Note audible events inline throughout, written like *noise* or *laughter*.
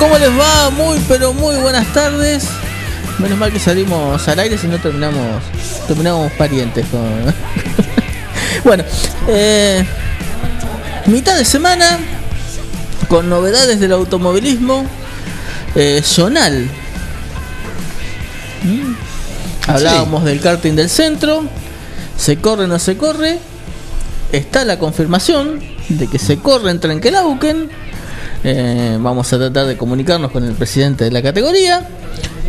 ¿Cómo les va? Muy, pero muy buenas tardes. Menos mal que salimos al aire, si no terminamos, terminamos parientes. Con... *laughs* bueno, eh, mitad de semana con novedades del automovilismo eh, zonal. ¿Mm? Hablábamos del karting del centro. Se corre, no se corre. Está la confirmación de que se corre en Trenquelauken eh, vamos a tratar de comunicarnos con el presidente de la categoría.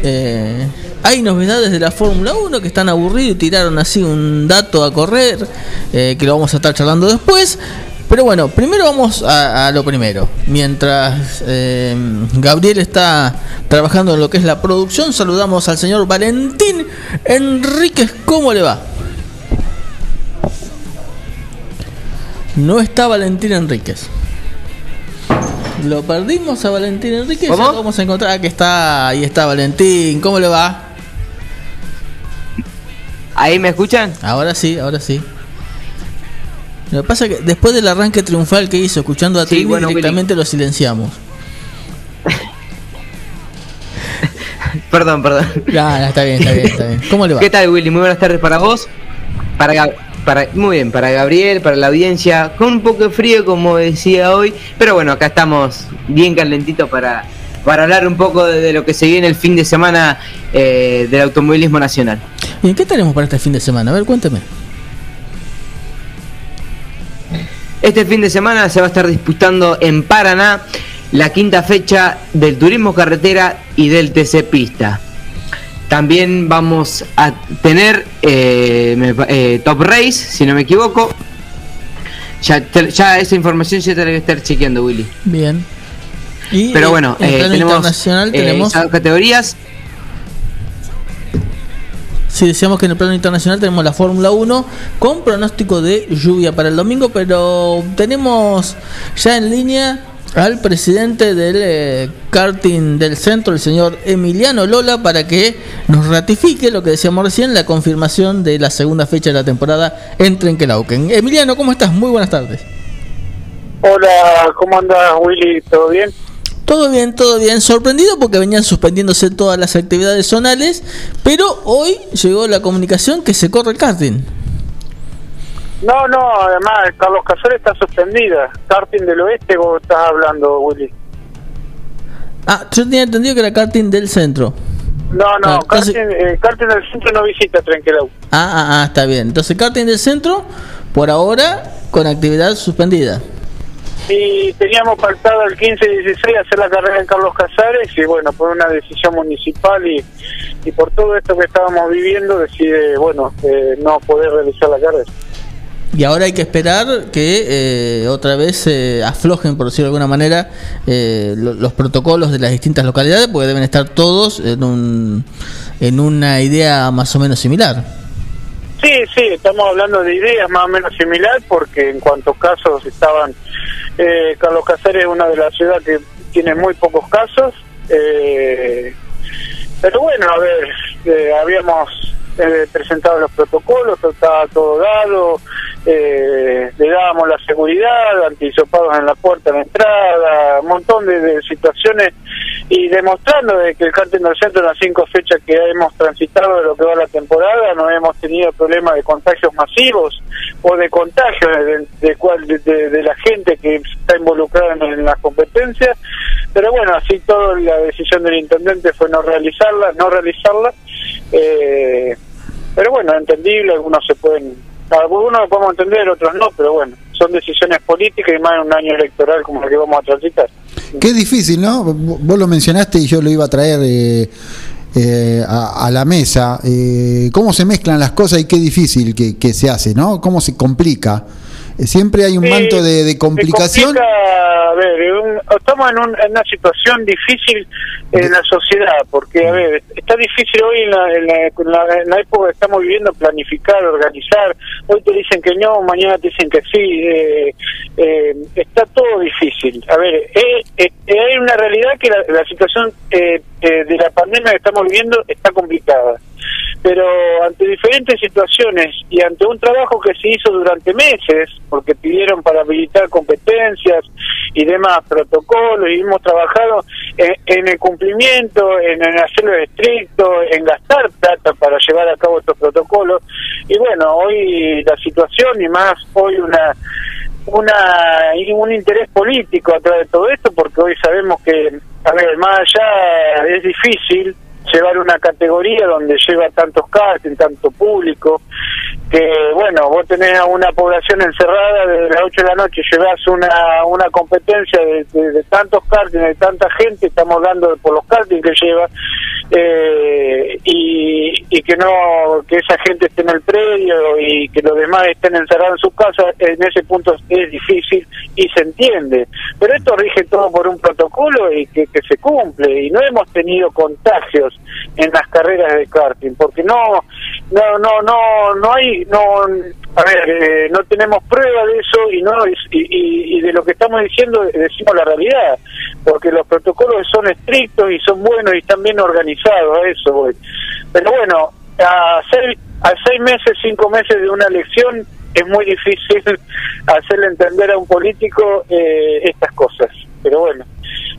Eh, hay novedades de la Fórmula 1 que están aburridos y tiraron así un dato a correr, eh, que lo vamos a estar charlando después. Pero bueno, primero vamos a, lo primero. Mientras Gabriel está trabajando en lo que es la producción, saludamos al señor Valentín Enríquez. ¿Cómo le va? No está Valentín Enríquez. Lo perdimos a Valentín Enrique. ¿Cómo? Ya vamos a encontrar que está. Ahí está Valentín. ¿Cómo le va? ¿Ahí me escuchan? Ahora sí, ahora sí. Lo que pasa es que después del arranque triunfal que hizo, escuchando a sí, directamente lo silenciamos. *laughs* perdón, perdón. Ya, está bien, está bien, está bien. ¿Cómo le va? ¿Qué tal, Willy? Muy buenas tardes para vos. Para para, muy bien, para Gabriel, para la audiencia, con un poco de frío, como decía hoy, pero bueno, acá estamos bien calentitos para, para hablar un poco de, lo que se viene el fin de semana eh, del automovilismo nacional. ¿Y qué tenemos para este fin de semana? A ver, cuénteme. Este fin de semana se va a estar disputando en Paraná la quinta fecha del turismo carretera y del TC Pista. También vamos a tener eh, eh, Top Race, si no me equivoco. Ya, ya esa información ya te la voy a estar chequeando, Willy. Bien. Pero bueno, eh, tenemos, tenemos categorías. Si decíamos que en el plano internacional tenemos la Fórmula 1 con pronóstico de lluvia para el domingo, pero tenemos ya en línea al presidente del eh, karting del centro, el señor Emiliano Lola, para que nos ratifique lo que decíamos recién, la confirmación de la segunda fecha de la temporada en Trenquelauken. Emiliano, ¿cómo estás? Muy buenas tardes. Hola, ¿cómo andas, Willy? ¿Todo bien? Todo bien, todo bien. Sorprendido porque venían suspendiéndose todas las actividades zonales, pero hoy llegó la comunicación que se corre el karting. No, no, además Carlos Casares está suspendida. Karting del Oeste vos estás hablando, Willy. Ah, yo tenía entendido que era karting del centro. No, no, ah, eh, karting, del centro no visita Trenquelau. Ah, ah, ah, está bien. Entonces karting del centro, por ahora, con actividad suspendida. Y teníamos pactado el 15 y 16 hacer la carrera en Carlos Casares y bueno, por una decisión municipal y, y por todo esto que estábamos viviendo decide, bueno, eh, no poder realizar la carrera. Y ahora hay que esperar que eh, otra vez aflojen, por decirlo de alguna manera, eh, los protocolos de las distintas localidades, porque deben estar todos en, un, en una idea más o menos similar. Sí, sí, estamos hablando de ideas más o menos similar, porque en cuantos casos estaban, eh, Carlos Casares es una de las ciudades que tiene muy pocos casos, pero bueno, a ver, habíamos presentado los protocolos, estaba todo dado, eh, le dábamos la seguridad, antisopados en la puerta de la entrada, un montón de, situaciones y demostrando de que el cártel del centro en las cinco fechas que hemos transitado de lo que va la temporada no hemos tenido problemas de contagios masivos o de contagios de, cual, de, la gente que está involucrada en, las competencias pero bueno así todo la decisión del intendente fue no realizarla no realizarla eh, pero bueno entendible algunos se pueden algunos podemos entender, otros no, pero bueno, son decisiones políticas y más en un año electoral como el que vamos a transitar. Qué difícil, ¿no? Vos lo mencionaste y yo lo iba a traer eh, eh, a, la mesa. Eh, ¿Cómo se mezclan las cosas y qué difícil que se hace, ¿no? ¿Cómo se complica? Siempre hay un manto de, complicación. a ver, estamos en, una situación difícil en la sociedad, porque, a ver, está difícil hoy en la, época que estamos viviendo planificar, organizar. Hoy te dicen que no, mañana te dicen que sí. Eh, eh, está todo difícil. A ver, eh, hay una realidad que la, situación de la pandemia que estamos viviendo está complicada pero ante diferentes situaciones y ante un trabajo que se hizo durante meses, porque pidieron para habilitar competencias y demás protocolos, y hemos trabajado en, el cumplimiento, en, hacerlo estricto, en gastar plata para llevar a cabo estos protocolos, y bueno, hoy la situación y más hoy una una un interés político atrás de todo esto porque hoy sabemos que a ver más allá es difícil llevar una categoría donde lleva tantos castings, tanto público, que bueno, vos tenés a una población encerrada desde las 8 de la noche, llevas una, una competencia de, tantos castings, de tanta gente, estamos hablando por los castings que lleva, eh, y, y que no que esa gente esté en el predio y que los demás estén encerrados en sus casas, en ese punto es difícil y se entiende. Pero esto rige todo por un protocolo y que se cumple, y no hemos tenido contagios en las carreras de karting, porque no, no, no, no, no hay, no, a ver, eh, no tenemos prueba de eso y no y, y, de lo que estamos diciendo decimos la realidad, porque los protocolos son estrictos y son buenos y están bien organizados, eso voy. Pero bueno, a seis, a seis meses, cinco meses de una elección es muy difícil *laughs* hacerle entender a un político eh, estas cosas. Pero bueno,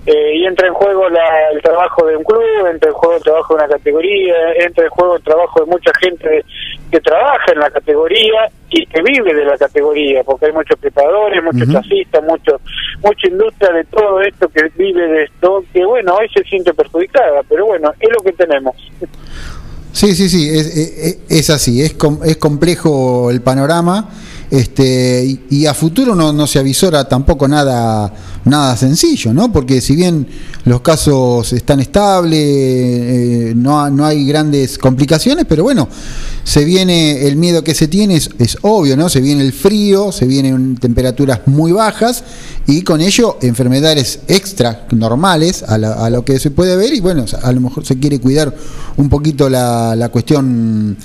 eh, y entra en juego el trabajo de un club, entra en juego el trabajo de una categoría, entra en juego el trabajo de mucha gente que trabaja en la categoría y que vive de la categoría, porque hay muchos preparadores, muchos uh mucho, mucha industria de todo esto que vive de esto, que bueno, hoy se siente perjudicada, pero bueno, es lo que tenemos. Sí, sí, sí, es, es, así, es, es complejo el panorama este, y, a futuro no, no se avisora tampoco nada nada sencillo, ¿no? Porque si bien los casos están estables, eh, no, no hay grandes complicaciones, pero bueno, se viene, el miedo que se tiene es, obvio, ¿no? Se viene el frío, se vienen temperaturas muy bajas y con ello enfermedades extra normales a, a lo que se puede ver y bueno, a lo mejor se quiere cuidar un poquito la, la cuestión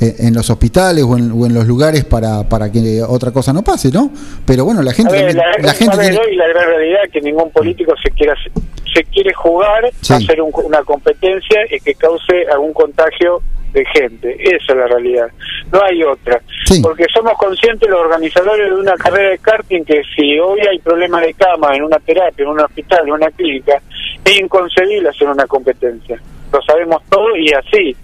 eh, en los hospitales o en, o en, los lugares para, para que otra cosa no pase, ¿no? Pero bueno, la gente... la, gente hoy la gran realidad es que ningún político se quiera se quiere jugar a hacer una competencia y que cause algún contagio de gente. Esa es la realidad. No hay otra. Porque somos conscientes los organizadores de una carrera de karting que si hoy hay problemas de cama en una terapia, en un hospital, en una clínica, es inconcebible hacer una competencia lo sabemos todo y así.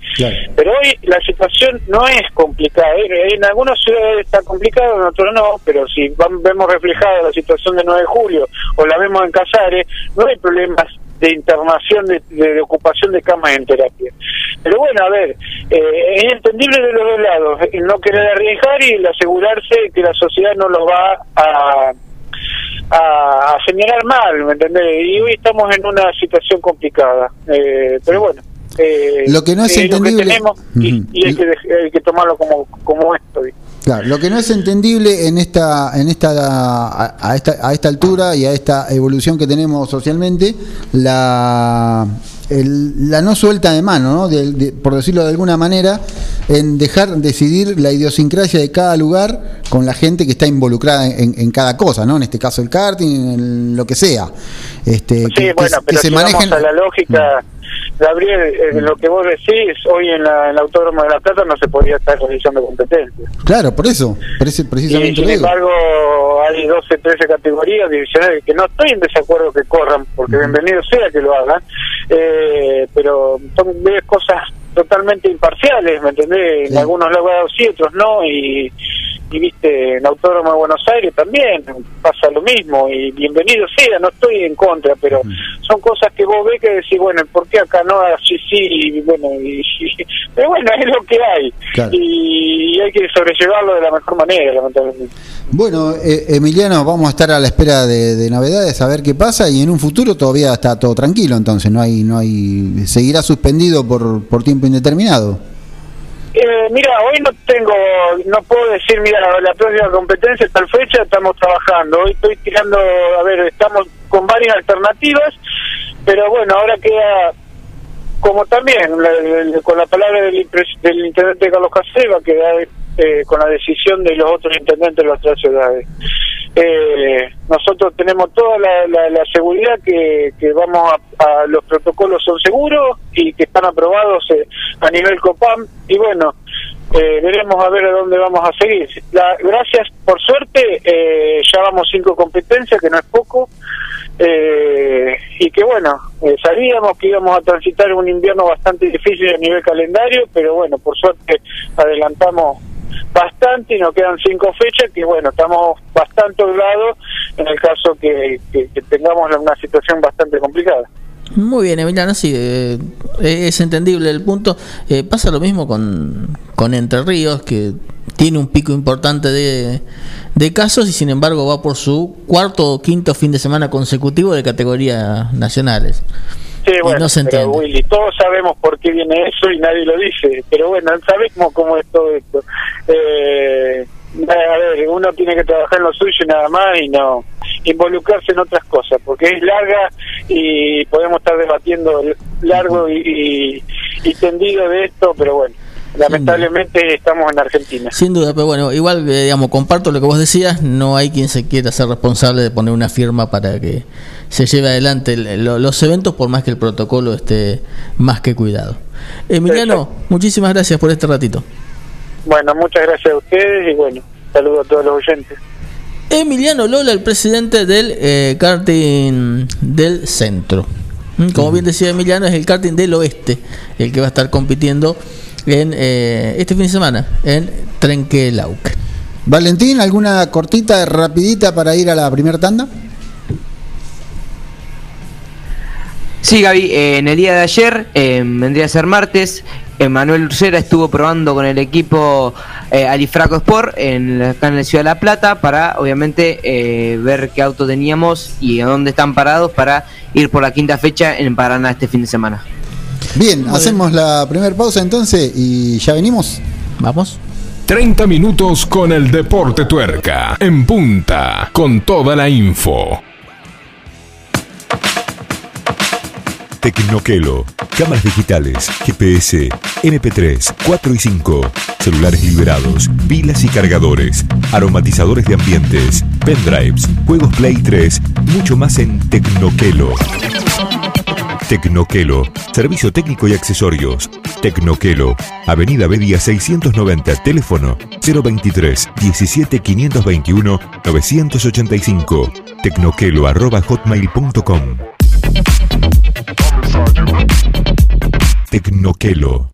Pero hoy la situación no es complicada. ¿eh? En algunas ciudades está complicado, en otras no, pero si vemos reflejada la situación de 9 de julio o la vemos en Casares, no hay problemas de internación, de, ocupación de camas en terapia. Pero bueno, a ver, eh, es entendible de los dos lados, no querer arriesgar y asegurarse que la sociedad no lo va a a, señalar mal, ¿me entendés? Y hoy estamos en una situación complicada, eh, pero bueno. Eh, lo que no es entendible tenemos y, hay, que, tomarlo como, como esto. Claro, lo que no es entendible en esta, en esta, a, esta, a esta altura y a esta evolución que tenemos socialmente, la, la no suelta de mano, ¿no? por decirlo de alguna manera, en dejar decidir la idiosincrasia de cada lugar con la gente que está involucrada en, cada cosa, ¿no? En este caso el karting, en lo que sea. Este, sí, bueno, pero se si vamos a la lógica... Mm. Gabriel, eh, lo que vos decís, hoy en la, en Autódromo de La Plata no se podría estar realizando competencia. Claro, por eso, precisamente. Y, sin embargo, hay 12, 13 categorías divisionales que no estoy en desacuerdo que corran, porque bienvenido sea que lo hagan, eh, pero son cosas totalmente imparciales, ¿me entendés? En algunos lados sí, otros no, y y viste en Autódromo de Buenos Aires también pasa lo mismo y bienvenido sea, no estoy en contra, pero son cosas que vos ves que decís, bueno, ¿por qué acá no? Así sí, y bueno, y, *laughs* pero bueno, es lo que hay y, hay que sobrellevarlo de la mejor manera, lamentablemente. Bueno, eh, Emiliano, vamos a estar a la espera de, novedades, a ver qué pasa y en un futuro todavía está todo tranquilo, entonces no hay, no hay, seguirá suspendido por, por tiempo indeterminado. Eh, mira, hoy no tengo, no puedo decir, mira, la próxima competencia, tal fecha, estamos trabajando. Hoy estoy tirando, a ver, estamos con varias alternativas, pero bueno, ahora queda, como también, con la palabra del, del intendente Carlos Caseva, queda eh, con la decisión de los otros intendentes de las otras ciudades. Eh, nosotros tenemos toda la, seguridad que, vamos a, los protocolos son seguros y que están aprobados eh, a nivel COPAM. Y bueno eh, veremos a ver a dónde vamos a seguir. La, gracias por suerte ya vamos cinco competencias que no es poco. Y que bueno sabíamos que íbamos a transitar un invierno bastante difícil a nivel calendario pero bueno por suerte adelantamos bastante y nos quedan cinco fechas que bueno, estamos bastante holgados en el caso que, tengamos una situación bastante complicada. Muy bien, Emiliano, sí, eh, es entendible el punto. Eh, pasa lo mismo con, con Entre Ríos, que tiene un pico importante de, de casos y sin embargo va por su cuarto o quinto fin de semana consecutivo de categorías nacionales. Sí, bueno, pero Willy, todos sabemos por qué viene eso y nadie lo dice, pero bueno, sabemos cómo es todo esto. Eh, a ver, uno tiene que trabajar en lo suyo y nada más y no involucrarse en otras cosas, porque es larga y podemos estar debatiendo largo y, y tendido de esto, pero bueno lamentablemente estamos en Argentina. Sin duda, pero bueno, igual, eh, digamos, comparto lo que vos decías, no hay quien se quiera ser responsable de poner una firma para que se lleve adelante los eventos, por más que el protocolo esté más que cuidado. Emiliano, muchísimas gracias por este ratito. Bueno, muchas gracias a ustedes y bueno, saludo a todos los oyentes. Emiliano Lola, el presidente del eh, karting del centro. Mm, como bien decía Emiliano, es el karting del oeste el que va a estar compitiendo en eh, este fin de semana en Trenquelauc. Valentín, ¿alguna cortita, rapidita para ir a la primera tanda? Sí, Gaby, eh, en el día de ayer, eh, vendría a ser martes, Manuel Ursera estuvo probando con el equipo Alifraco Sport en, acá en la ciudad de La Plata para, obviamente, ver qué auto teníamos y a dónde están parados para ir por la quinta fecha en Paraná este fin de semana. Bien, hacemos la primera pausa entonces y ya venimos. Vamos. 30 minutos con el Deporte Tuerca. En punta, con toda la info. Tecnoquelo. Cámaras digitales, GPS, MP3, 4 y 5, celulares liberados, pilas y cargadores, aromatizadores de ambientes, pendrives, juegos Play 3, mucho más en Tecnoquelo. Tecnoquelo, servicio técnico y accesorios. Tecnoquelo, Avenida Bedia 690, teléfono 023 17 521 985. Tecnoquelo arroba hotmail.com. Tecnoquelo.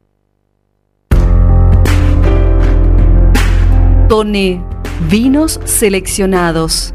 Tone, vinos seleccionados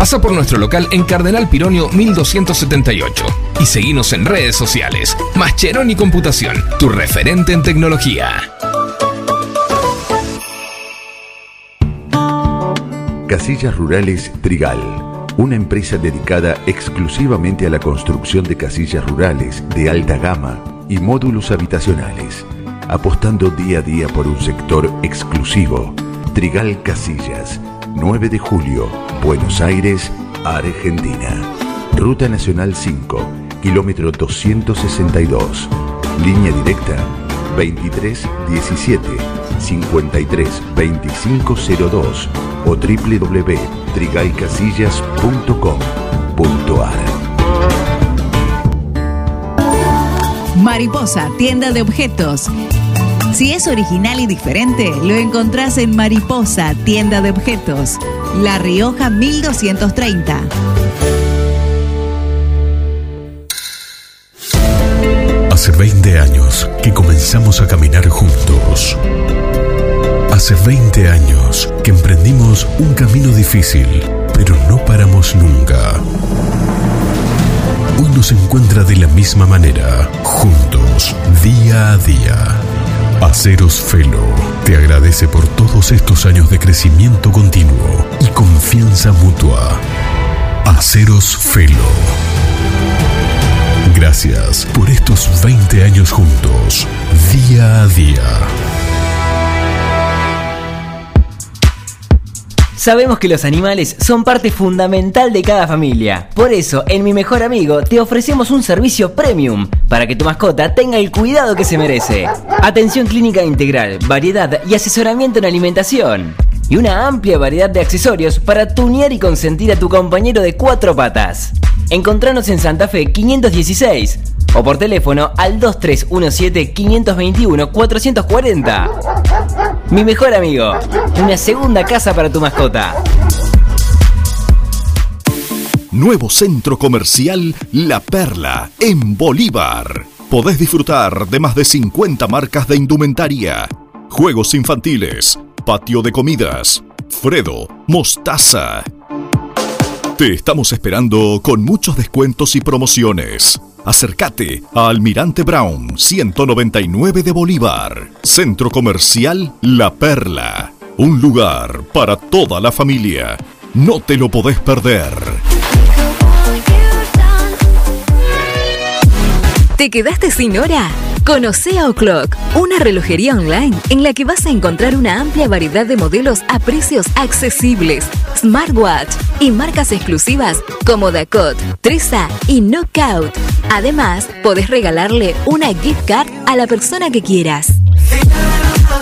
Pasa por nuestro local en Cardenal Pironio 1278 y seguimos en redes sociales. Mascheroni Computación, tu referente en tecnología. Casillas Rurales Trigal, una empresa dedicada exclusivamente a la construcción de casillas rurales de alta gama y módulos habitacionales, apostando día a día por un sector exclusivo. Trigal Casillas, 9 de julio, Buenos Aires, Argentina. Ruta Nacional 5, kilómetro 262. Línea directa 23 17 53 2502 o www.trigaycasillas.com.ar Mariposa, tienda de objetos. Si es original y diferente, lo encontrás en Mariposa, tienda de objetos. La Rioja 1230. Hace 20 años que comenzamos a caminar juntos. Hace 20 años que emprendimos un camino difícil, pero no paramos nunca. Hoy nos encuentra de la misma manera, juntos, día a día. Aceros Felo te agradece por todos estos años de crecimiento continuo y confianza mutua. Aceros Felo. Gracias por estos 20 años juntos, día a día. Sabemos que los animales son parte fundamental de cada familia. Por eso, en Mi Mejor Amigo te ofrecemos un servicio premium para que tu mascota tenga el cuidado que se merece. Atención clínica integral, variedad y asesoramiento en alimentación. Y una amplia variedad de accesorios para tunear y consentir a tu compañero de cuatro patas. Encontranos en Santa Fe 516 o por teléfono al 2317-521-440. Mi mejor amigo, una segunda casa para tu mascota. Nuevo centro comercial La Perla, en Bolívar. Podés disfrutar de más de 50 marcas de indumentaria, juegos infantiles, patio de comidas, Fredo, Mostaza. Te estamos esperando con muchos descuentos y promociones. Acércate a Almirante Brown 199 de Bolívar, Centro Comercial La Perla. Un lugar para toda la familia. No te lo podés perder. ¿Te quedaste sin hora? Conoce a O'Clock, una relojería online en la que vas a encontrar una amplia variedad de modelos a precios accesibles, smartwatch y marcas exclusivas como Dakot, Trisa y Knockout. Además, podés regalarle una gift card a la persona que quieras.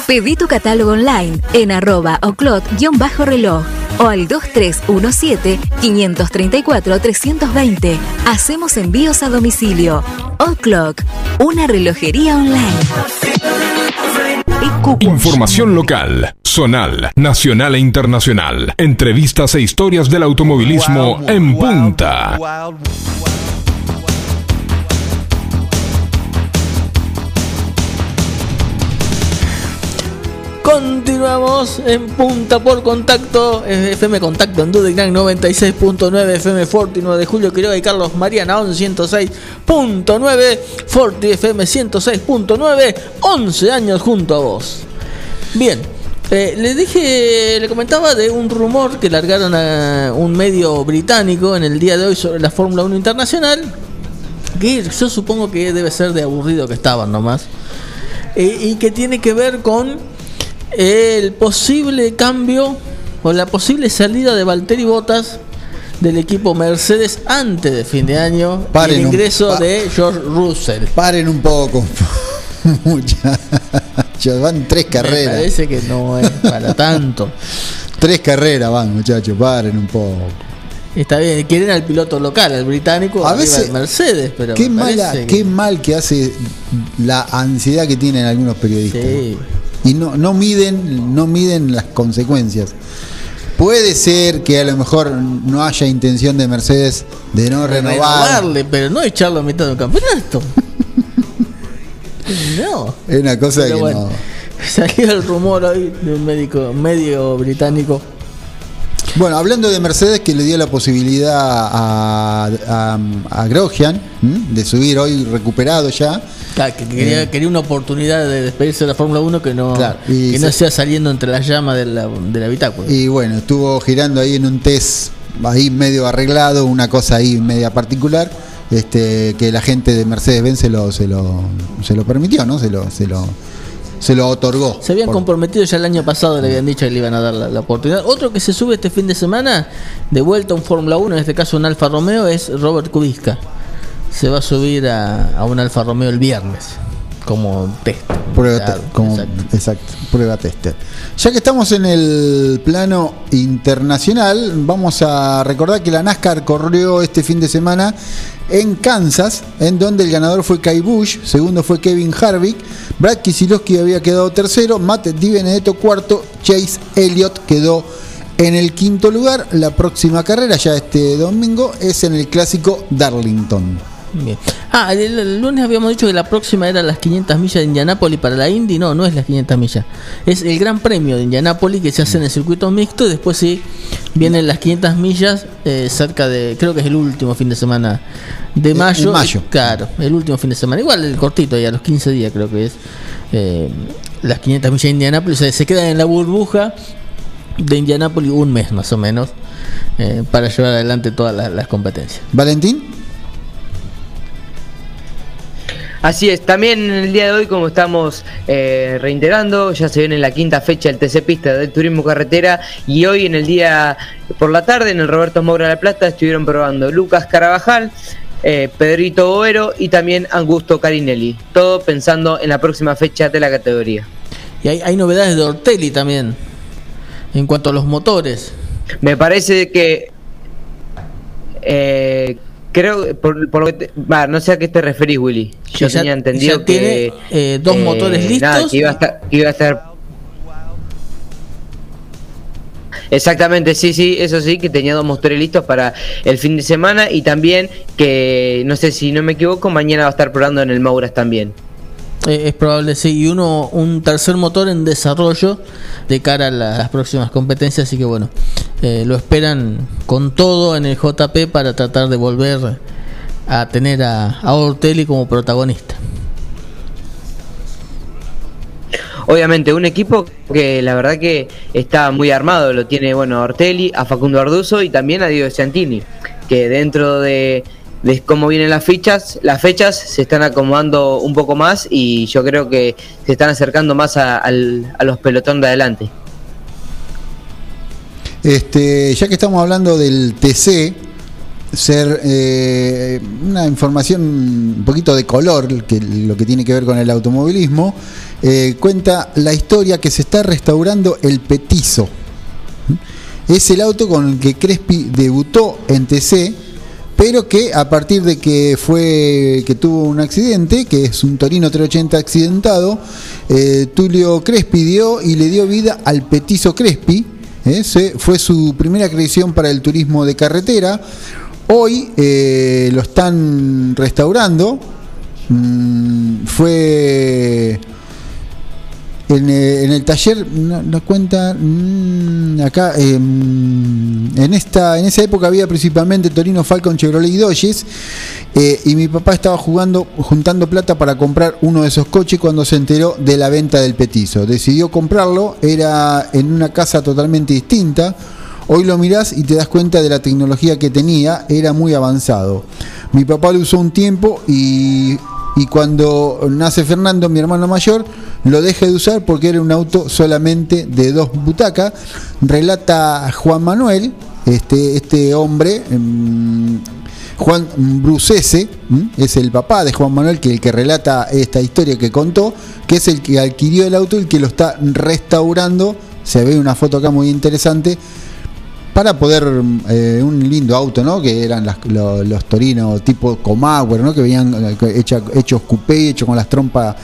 Pedí tu catálogo online en arroba oclot-reloj o al 2317-534-320. Hacemos envíos a domicilio. O'Clock, una relojería online. Información local, zonal, nacional e internacional. Entrevistas e historias del automovilismo en punta. Continuamos en punta por contacto. FM Contacto en Dudignan 96.9, FM Forti 9 de Julio Quiroga y Carlos María Naón 106.9, Forti FM 106.9, 11 años junto a vos. Bien, eh, le dije, le comentaba de un rumor que largaron a un medio británico en el día de hoy sobre la Fórmula 1 Internacional. Que yo supongo que debe ser de aburrido que estaban nomás. Eh, y que tiene que ver con el posible cambio o la posible salida de Valtteri Bottas del equipo Mercedes antes de fin de año y el ingreso de George Russell. Paren un poco. *laughs* Muchachos, van tres carreras. Me parece que no es para tanto. *laughs* tres carreras van, muchachos, paren un poco. Está bien, quieren al piloto local, al británico, a veces Mercedes, pero qué mala, qué mal que hace la ansiedad que tienen algunos periodistas. Sí y no, no miden, no miden las consecuencias. Puede ser que a lo mejor no haya intención de Mercedes de no renovar. Renovarle, pero no echarlo a mitad del campeonato. *laughs* no. Es una cosa que no. Salió el rumor hoy de un médico medio británico bueno, hablando de Mercedes que le dio la posibilidad a, a, Grosjean de subir hoy recuperado ya. Claro, que quería, quería, una oportunidad de despedirse de la Fórmula 1 que no, que no sea saliendo entre las llamas de la, del habitáculo. Y bueno, estuvo girando ahí en un test ahí medio arreglado, una cosa ahí media particular, este, que la gente de Mercedes-Benz se lo, se lo, se lo permitió, ¿no? Se lo, se lo se lo otorgó. Se habían comprometido ya el año pasado, le habían dicho que le iban a dar la, oportunidad. Otro que se sube este fin de semana, de vuelta a un Fórmula 1, en este caso un Alfa Romeo, es Robert Kubiska. Se va a subir a, un Alfa Romeo el viernes como test. Prueba, exacto. prueba tester. Ya que estamos en el plano internacional, vamos a recordar que la NASCAR corrió este fin de semana en Kansas, en donde el ganador fue Kai Bush, segundo fue Kevin Harvick, Brad Kisilowski había quedado tercero, Matt Di Benedetto cuarto, Chase Elliott quedó en el quinto lugar. La próxima carrera, ya este domingo, es en el clásico Darlington. Ah, el, lunes habíamos dicho que la próxima era las 500 millas de Indianápolis para la Indy. No, no es las 500 millas. Es el Gran Premio de Indianápolis que se hace en el circuito mixto. Y después sí vienen las 500 millas eh, cerca de. Creo que es el último fin de semana de mayo. mayo. Claro, el último fin de semana. Igual el cortito, ya a los 15 días creo que es. Eh, las 500 millas de Indianápolis. se quedan en la burbuja de Indianápolis un mes más o menos. Eh, para llevar adelante todas las competencias. Valentín. Así es, también en el día de hoy, como estamos eh, reiterando, ya se viene la quinta fecha del TC Pista del Turismo Carretera y hoy en el día por la tarde en el Roberto Moura de la Plata estuvieron probando Lucas Carabajal, eh, Pedrito Boero y también Augusto Carinelli, todo pensando en la próxima fecha de la categoría. Y hay, hay novedades de Ortelli también, en cuanto a los motores. Me parece que... Eh, Creo, por, por lo que no sé a qué te referís, Willy. Yo tenía entendido que. Tiene, eh, dos eh, motores listos. iba a, iba a estar. Exactamente, sí, sí, eso sí, que tenía dos motores listos para el fin de semana y también que, no sé si no me equivoco, mañana va a estar probando en el Mauras también. Eh, es probable, sí. Y uno, un tercer motor en desarrollo de cara a las próximas competencias. Así que bueno, eh, lo esperan con todo en el JP para tratar de volver a tener a, a Ortelli como protagonista. Obviamente, un equipo que la verdad que está muy armado. Lo tiene, bueno, Ortelli, a Facundo Arduzo y también a Diego Santini. Que dentro de de cómo vienen las fichas, las fechas se están acomodando un poco más y yo creo que se están acercando más a, los pelotones de adelante. Este, ya que estamos hablando del TC, ser eh, una información un poquito de color, que lo que tiene que ver con el automovilismo, eh, cuenta la historia que se está restaurando el Petizo. Es el auto con el que Crespi debutó en TC, pero que a partir de que fue que tuvo un accidente, que es un Torino 380 accidentado, eh, Tulio Crespi dio y le dio vida al Petizo Crespi. Fue su primera creación para el turismo de carretera. Hoy eh, lo están restaurando. Mm, fue en, eh, el taller, no, cuenta mm, acá, em, en esta en esa época había principalmente Torino Falcon, Chevrolet y Dodges, eh, y mi papá estaba jugando, juntando plata para comprar uno de esos coches cuando se enteró de la venta del petizo. Decidió comprarlo, era en una casa totalmente distinta, Hoy lo mirás y te das cuenta de la tecnología que tenía, era muy avanzado. Mi papá lo usó un tiempo y, cuando nace Fernando, mi hermano mayor, lo deja de usar porque era un auto solamente de dos butacas. Relata Juan Manuel, este, este hombre, em, Juan Brucese, es el papá de Juan Manuel, que el que relata esta historia que contó, que es el que adquirió el auto y el que lo está restaurando. Se ve una foto acá muy interesante para poder eh, un lindo auto, ¿no? Que eran los, torinos tipo Comauer, ¿no? Que venían eh, hechos coupé, hechos con las trompas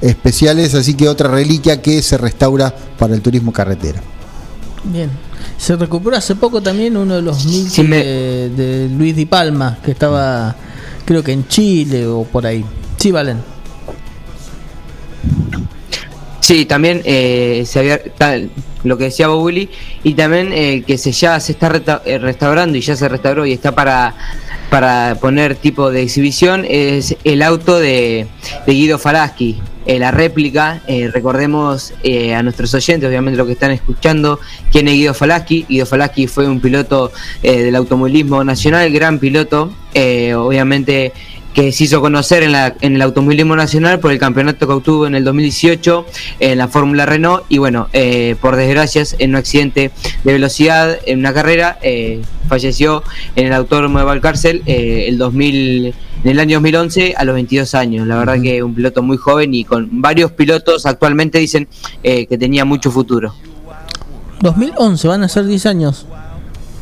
especiales, así que otra reliquia que se restaura para el turismo carretera. Bien. Se recuperó hace poco también uno de los mil de, Luis Di Palma, que estaba creo que en Chile o por ahí. Sí, Valen. Sí, también eh, se había lo que decía Willy y también eh, que se ya se está eh, restaurando y ya se restauró y está para para poner tipo de exhibición es el auto de, Guido Falaski, la réplica, recordemos a nuestros oyentes, obviamente lo que están escuchando, quién es Guido Falaski. Guido Falaski fue un piloto del automovilismo nacional, gran piloto, obviamente que se hizo conocer en, la, en el automovilismo nacional por el campeonato que obtuvo en el 2018 en la Fórmula Renault y bueno, eh, por desgracias en un accidente de velocidad en una carrera eh, falleció en el autódromo de Valcárcel eh, el 2000, en el año 2011 a los 22 años. La verdad que un piloto muy joven y con varios pilotos actualmente dicen que tenía mucho futuro. 2011, van a ser 10 años.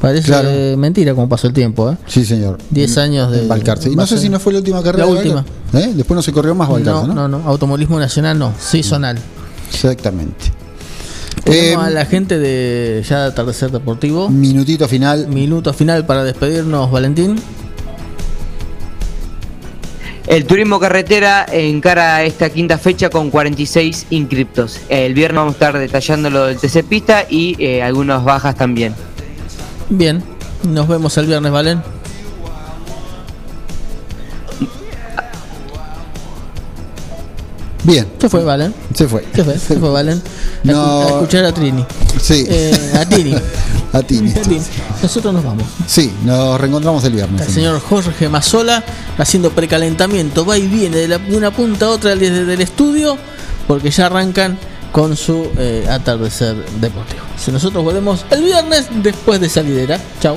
Parece mentira como pasó el tiempo, ¿eh? Sí, señor. 10 años de. Valcarce. Y no sé si no fue la última carrera. La última. ¿Eh? Después no se corrió más Valcarce, ¿no? No, no, Automovilismo Nacional no, sí zonal. Exactamente. Tenemos a la gente de ya de Atardecer Deportivo. Minutito final. Minuto final para despedirnos, Valentín. El turismo carretera encara esta quinta fecha con 46 inscriptos. El viernes vamos a estar detallando lo del TC Pista y eh, algunas bajas también. Bien, nos vemos el viernes, ¿valen? Bien. Se fue, Valen. Se fue. Se fue, se fue Valen. No. A, escuchar a Trini. Sí. Eh, a Tini. *laughs* a Tini. Nosotros nos vamos. Sí, nos reencontramos el viernes. El señor Jorge Mazola haciendo precalentamiento. Va y viene de, una punta a otra desde el estudio porque ya arrancan con su eh, atardecer deportivo. Si nosotros volvemos el viernes después de salidera. Chao.